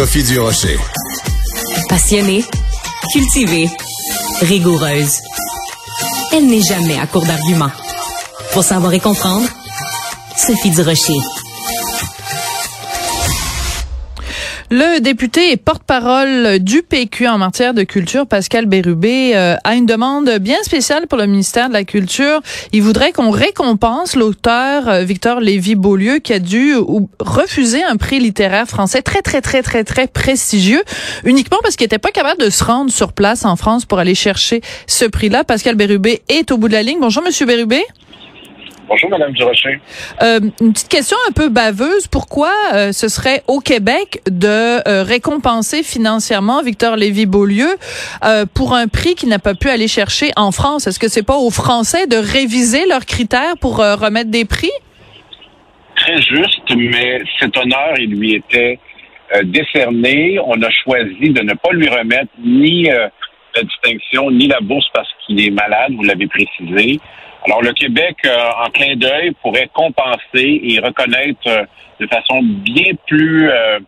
Sophie Durocher. Passionnée, cultivée, rigoureuse. Elle n'est jamais à court d'arguments. Pour savoir et comprendre, Sophie Durocher. Le député et porte-parole du PQ en matière de culture, Pascal Bérubé, euh, a une demande bien spéciale pour le ministère de la Culture. Il voudrait qu'on récompense l'auteur euh, Victor Lévy-Beaulieu qui a dû refuser un prix littéraire français très, très, très, très, très prestigieux, uniquement parce qu'il n'était pas capable de se rendre sur place en France pour aller chercher ce prix-là. Pascal Bérubé est au bout de la ligne. Bonjour, Monsieur Bérubé. Bonjour, Madame Durocher. Euh, une petite question un peu baveuse. Pourquoi euh, ce serait au Québec de euh, récompenser financièrement Victor Lévy-Beaulieu pour un prix qu'il n'a pas pu aller chercher en France? Est-ce que c'est pas aux Français de réviser leurs critères pour remettre des prix? Très juste, mais cet honneur, il lui était décerné. On a choisi de ne pas lui remettre ni la distinction, ni la bourse parce qu'il est malade, vous l'avez précisé. Alors, le Québec, euh, en clin d'œil, pourrait compenser et reconnaître euh, de façon bien plus euh,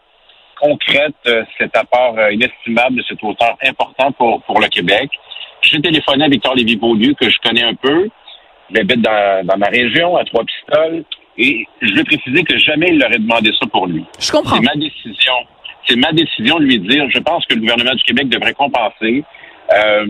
concrète cet apport inestimable de cet auteur important pour, pour le Québec. J'ai téléphoné à Victor Lévy-Beaulieu, que je connais un peu. Il habite dans, dans ma région, à Trois-Pistoles. Et je veux préciser que jamais il n'aurait demandé ça pour lui. Je comprends. C'est ma décision. C'est ma décision de lui dire, je pense que le gouvernement du Québec devrait compenser. Euh,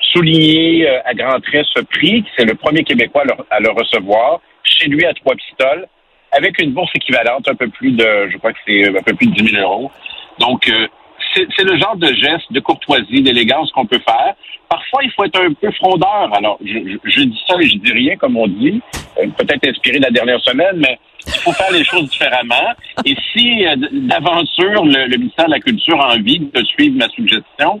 souligner euh, à grands traits ce prix, c'est le premier Québécois à le recevoir, chez lui à trois pistoles, avec une bourse équivalente, un peu plus de, je crois que c'est un peu plus de 10 000 euros. Donc, euh, c'est le genre de geste, de courtoisie, d'élégance qu'on peut faire. Parfois, il faut être un peu frondeur. Alors, je, je, dis ça et je dis rien, comme on dit, euh, peut-être inspiré de la dernière semaine, mais il faut faire les choses différemment. Et si, d'aventure, le, le ministère de la Culture a envie de suivre ma suggestion,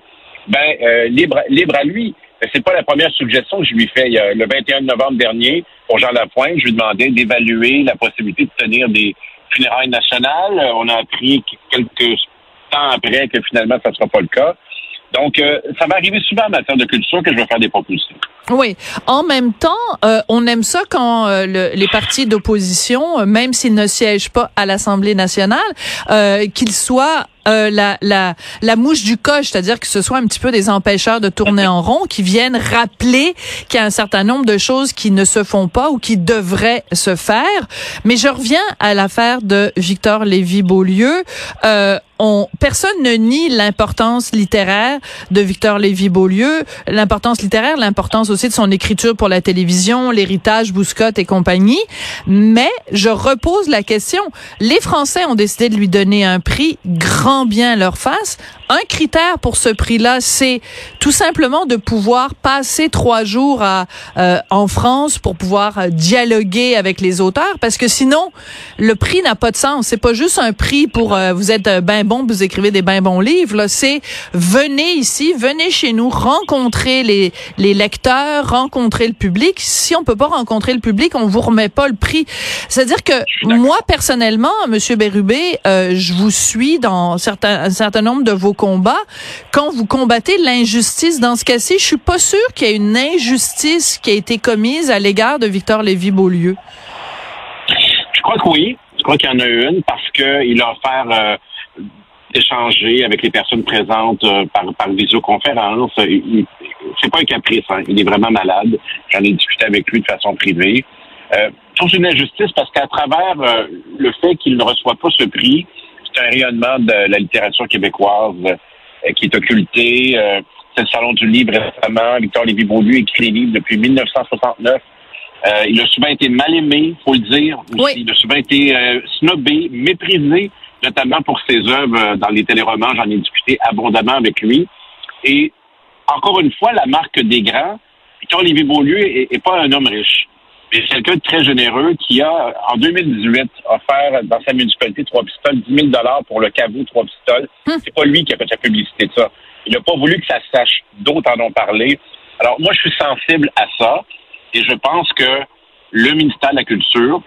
ben euh, libre, libre à lui. C'est pas la première suggestion que je lui fais. le 21 novembre dernier, pour Jean Lapointe, je lui demandais d'évaluer la possibilité de tenir des funérailles nationales. On a appris quelques temps après que finalement, ça ne sera pas le cas. Donc, euh, ça va arriver souvent en matière de culture que je vais faire des propositions. Oui. En même temps, euh, on aime ça quand les partis d'opposition, même s'ils ne siègent pas à l'Assemblée nationale, qu'ils soient euh, la, la, la mouche du coche, c'est-à-dire que ce soit un petit peu des empêcheurs de tourner en rond qui viennent rappeler qu'il y a un certain nombre de choses qui ne se font pas ou qui devraient se faire. Mais je reviens à l'affaire de Victor Lévy-Beaulieu. Euh, on, personne ne nie l'importance littéraire de Victor Lévy-Beaulieu, l'importance littéraire, l'importance aussi de son écriture pour la télévision, l'héritage Bouscotte et compagnie. Mais je repose la question. Les Français ont décidé de lui donner un prix grand bien leur face. Un critère pour ce prix-là, c'est tout simplement de pouvoir passer trois jours à, euh, en France pour pouvoir euh, dialoguer avec les auteurs, parce que sinon, le prix n'a pas de sens. C'est pas juste un prix pour euh, vous êtes ben bon, vous écrivez des ben bons livres. Là, c'est venez ici, venez chez nous, rencontrer les, les lecteurs, rencontrer le public. Si on peut pas rencontrer le public, on vous remet pas le prix. C'est-à-dire que moi personnellement, Monsieur Bérubé, je vous suis dans un certain nombre de vos combats. Quand vous combattez l'injustice dans ce cas-ci, je suis pas sûre qu'il y ait une injustice qui a été commise à l'égard de Victor Lévy-Beaulieu. Je crois que oui. Je crois qu'il y en a une parce qu'il a offert euh, d'échanger avec les personnes présentes euh, par, par visioconférence. C'est pas un caprice, hein. il est vraiment malade. J'en ai discuté avec lui de façon privée. Euh, c'est une injustice parce qu'à travers euh, le fait qu'il ne reçoit pas ce prix, c'est un rayonnement de la littérature québécoise euh, qui est occulté. Euh, c'est le Salon du Livre récemment. Victor Lévy-Beaulieu écrit des livres depuis 1969. Euh, il a souvent été mal aimé, faut le dire. Il a souvent été snobé, méprisé, notamment pour ses œuvres dans les téléromans. J'en ai discuté abondamment avec lui. Et encore une fois, la marque des grands, Victor Lévy-Beaulieu est, pas un homme riche. Mais c'est quelqu'un de très généreux qui a, en 2018, offert dans sa municipalité trois pistoles, 10 000 pour le caveau trois pistoles. Hum. C'est pas lui qui a fait la publicité de ça. Il n'a pas voulu que ça se sache. D'autres en ont parlé. Alors, moi, je suis sensible à ça et je pense que le ministère de la Culture,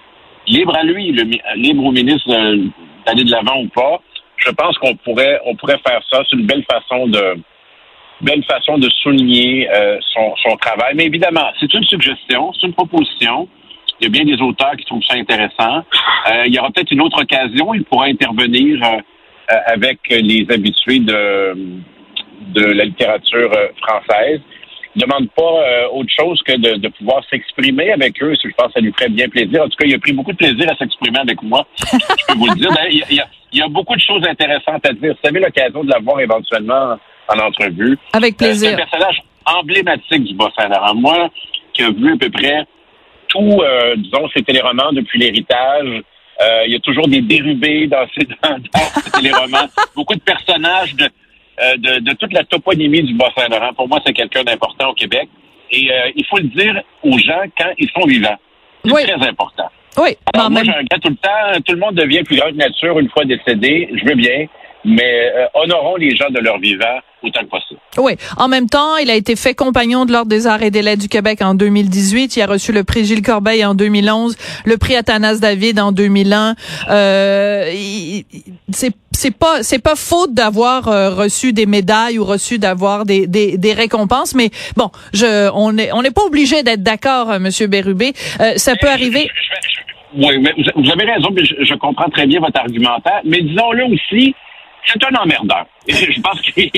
libre à lui, le, libre au ministre d'aller de l'avant ou pas, je pense qu'on pourrait, on pourrait faire ça. C'est une belle façon de, belle façon de souligner euh, son, son travail. Mais évidemment, c'est une suggestion, c'est une proposition. Il y a bien des auteurs qui trouvent ça intéressant. Euh, il y aura peut-être une autre occasion. Il pourra intervenir euh, avec les habitués de, de la littérature française. Il ne demande pas autre chose que de, de pouvoir s'exprimer avec eux. Je pense que ça lui ferait bien plaisir. En tout cas, il a pris beaucoup de plaisir à s'exprimer avec moi. Je peux vous le dire. Il y, a, il y a beaucoup de choses intéressantes à dire. Vous avez l'occasion de l'avoir éventuellement en entrevue. Avec plaisir. c'est un personnage emblématique du Bas-Saint-Laurent. Moi, qui a vu à peu près tout, euh, disons, ses téléromans depuis l'héritage. Euh, il y a toujours des dérubés dans ces, dans, téléromans. Beaucoup de personnages de, euh, de, de, toute la toponymie du Bas-Saint-Laurent. Pour moi, c'est quelqu'un d'important au Québec. Et il faut le dire aux gens quand ils sont vivants. C'est très important. Oui. Alors, moi, j'ai un gars tout le temps. Tout le monde devient plus grand que nature une fois décédé. Je veux bien mais euh, honorons les gens de leur vivant autant que possible. Oui. En même temps, il a été fait compagnon de l'Ordre des arts et des lettres du Québec en 2018. Il a reçu le prix Gilles Corbeil en 2011, le prix Athanas David en 2001. Euh, c'est c'est pas c'est pas faute d'avoir euh, reçu des médailles ou reçu d'avoir des, des, des récompenses mais bon je on est on n'est pas obligé d'être d'accord euh, monsieur Bérubé euh, ça peut arriver oui mais vous avez raison je, je comprends très bien votre argumentaire mais disons-le aussi c'est un emmerdeur. Je pense qu'il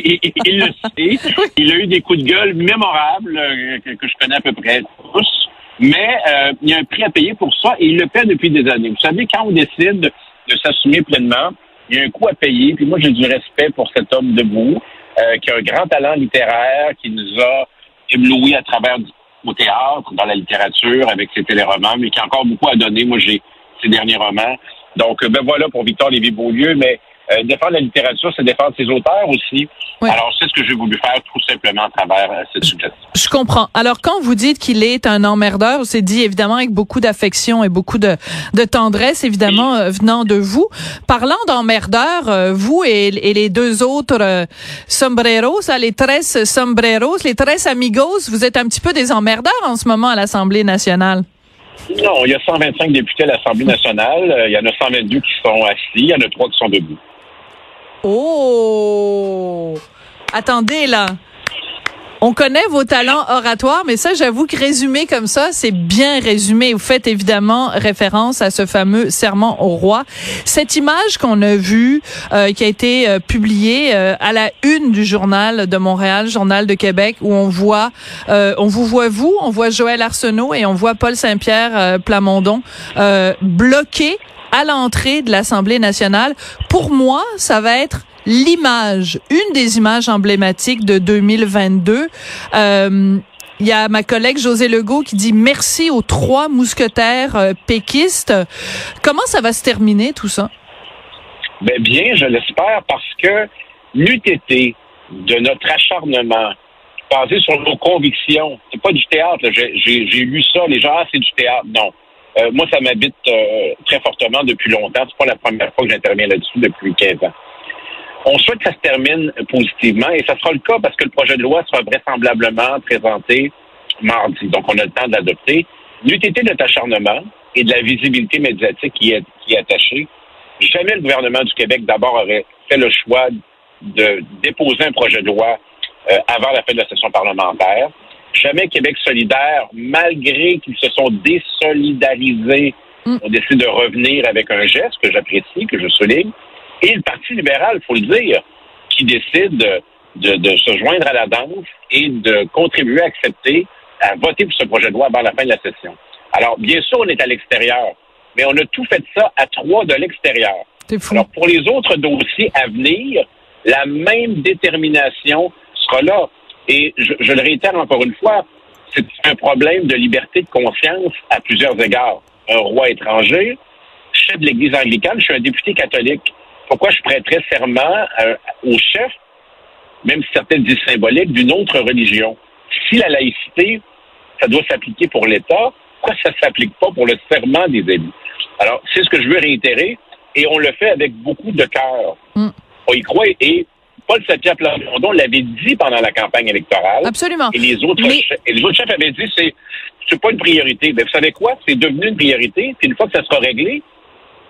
le sait. Il a eu des coups de gueule mémorables euh, que, je connais à peu près tous. Mais euh, il y a un prix à payer pour ça et il le paie depuis des années. Vous savez, quand on décide de s'assumer pleinement, il y a un coût à payer. Puis moi, j'ai du respect pour cet homme debout, euh, qui a un grand talent littéraire, qui nous a éblouis à travers au théâtre, dans la littérature, avec ses téléromans, mais qui a encore beaucoup à donner. Moi, j'ai ses derniers romans. Donc, ben voilà pour Victor Lévy-Beaulieu, mais euh, défendre la littérature, c'est défendre ses auteurs aussi. Alors, c'est ce que j'ai voulu faire tout simplement à travers euh, cette suggestion. Je comprends. Alors, quand vous dites qu'il est un emmerdeur, c'est dit évidemment avec beaucoup d'affection et beaucoup de, de tendresse, évidemment, euh, venant de vous. Parlant d'emmerdeur, vous et, les deux autres sombreros, les tres sombreros, les tres amigos, vous êtes un petit peu des emmerdeurs en ce moment à l'Assemblée nationale. Non, il y a 125 députés à l'Assemblée nationale. Il y en a 122 qui sont assis. Il y en a trois qui sont debout. Oh! Attendez, là. On connaît vos talents oratoires, mais ça, j'avoue que résumé comme ça, c'est bien résumé. Vous faites évidemment référence à ce fameux serment au roi. Cette image qu'on a vue, euh, qui a été euh, publiée euh, à la une du journal de Montréal, journal de Québec, où on voit, on vous voit vous, on voit Joël Arsenault et on voit Paul Saint-Pierre Plamondon bloqué à l'entrée de l'Assemblée nationale. Pour moi, ça va être l'image, une des images emblématiques de 2022. Euh, il y a ma collègue José Legault qui dit merci aux trois mousquetaires euh, péquistes. Comment ça va se terminer tout ça? Ben bien, je l'espère parce que l'UTT de notre acharnement basé sur nos convictions, c'est pas du théâtre. J'ai lu ça, les gens, ah, c'est du théâtre. Non. Euh, moi, ça m'habite euh, très fortement depuis longtemps. C'est pas la première fois que j'interviens là-dessus depuis 15 ans. On souhaite que ça se termine positivement et ça sera le cas parce que le projet de loi sera vraisemblablement présenté mardi. Donc, on a le temps de l'adopter. L'UTT de acharnement et de la visibilité médiatique qui est, qui est attachée, jamais le gouvernement du Québec d'abord aurait fait le choix de déposer un projet de loi euh, avant la fin de la session parlementaire. Jamais Québec solidaire, malgré qu'ils se sont désolidarisés, mm. ont décidé de revenir avec un geste que j'apprécie, que je souligne. Et le Parti libéral, il faut le dire, qui décide de, se joindre à la danse et de contribuer à accepter, à voter pour ce projet de loi avant la fin de la session. Alors, bien sûr, on est à l'extérieur, mais on a tout fait ça à trois de l'extérieur. Alors, pour les autres dossiers à venir, la même détermination sera là. Et je, le réitère encore une fois, c'est un problème de liberté de conscience à plusieurs égards. Un roi étranger, chef de l'Église anglicane, je suis un député catholique. Pourquoi je prêterais serment euh, au chef, même si certaines disent symbolique, d'une autre religion? Si la laïcité, ça doit s'appliquer pour l'État, pourquoi ça ne s'applique pas pour le serment des élus? Alors, c'est ce que je veux réitérer, et on le fait avec beaucoup de cœur. Mm. On y croit, et Paul Satia Plamondon l'avait dit pendant la campagne électorale. Absolument. Et les autres, Mais- chefs, et les autres chefs avaient dit, c'est, c'est pas une priorité. Ben, vous savez quoi? C'est devenu une priorité. Puis une fois que ça sera réglé,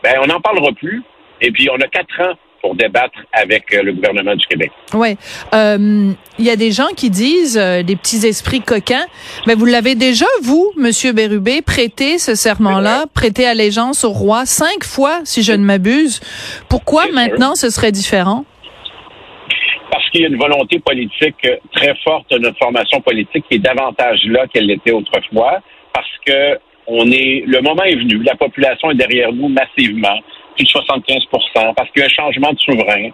ben, on n'en parlera plus. Et puis, on a quatre ans pour débattre avec euh, le gouvernement du Québec. Euh, Il y a des gens qui disent, euh, des petits esprits coquins, mais vous l'avez déjà, vous, Monsieur Bérubé, prêté ce serment-là, prêté allégeance au roi cinq fois, si je ne m'abuse. Pourquoi sûr. maintenant ce serait différent? Parce qu'il y a une volonté politique euh, très forte de notre formation politique qui est davantage là qu'elle l'était autrefois. Parce que on est, le moment est venu. La population est derrière nous massivement, plus de 75% parce qu'il y a un changement de souverain.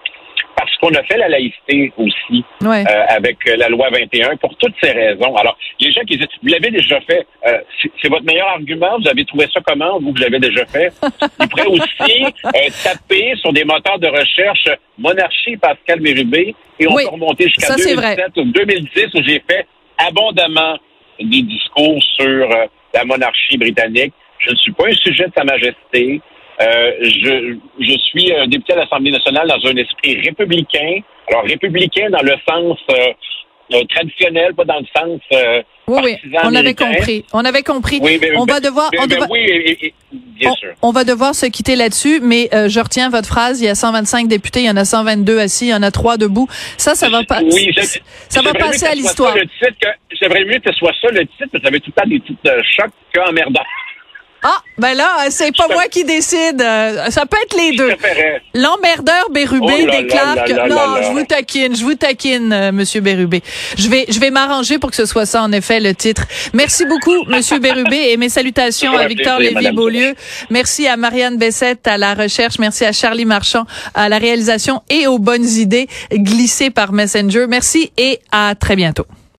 Parce qu'on a fait la laïcité aussi Ouais. euh, avec euh, la loi 21 pour toutes ces raisons. Alors, les gens qui disent, vous l'avez déjà fait, euh, c'est- votre meilleur argument, vous avez trouvé ça comment, vous, vous l'avez déjà fait? Ils pourraient aussi euh, taper sur des moteurs de recherche Monarchie Pascal Bérubé et on Oui, peut remonter jusqu'à ça, c'est vrai. 2007 ou 2010 où j'ai fait abondamment des discours sur la monarchie britannique. Je ne suis pas un sujet de Sa Majesté. Euh, je, je suis un député à l'Assemblée nationale dans un esprit républicain. Alors, républicain dans le sens euh, euh, traditionnel, pas dans le sens euh, Oui, oui, on avait compris. On avait compris. Oui, mais, on va devoir, on oui, et- et- bien on, sûr. on va devoir se quitter là-dessus, mais euh, je retiens votre phrase. Il y a 125 députés, il y en a 122 assis, il y en a trois debout. Ça, ça va pas. Oui, je- ça va passer à l'histoire. J'aimerais mieux que ce soit ça le titre, parce que ça avait tout le temps des titres de choc qu'emmerdant. Ah, ben là, c'est pas moi qui décide. Ça peut être les deux. L'emmerdeur Bérubé Oh déclare là que là non, là. je vous taquine, je vous taquine, euh, Monsieur Bérubé. Je vais, je vais m'arranger pour que ce soit ça en effet le titre. Merci beaucoup, Monsieur Bérubé, et mes salutations à Victor Lévy-Beaulieu. Merci à Marianne Bessette à la recherche, merci à Charlie Marchand à la réalisation et aux bonnes idées glissées par Messenger. Merci et à très bientôt.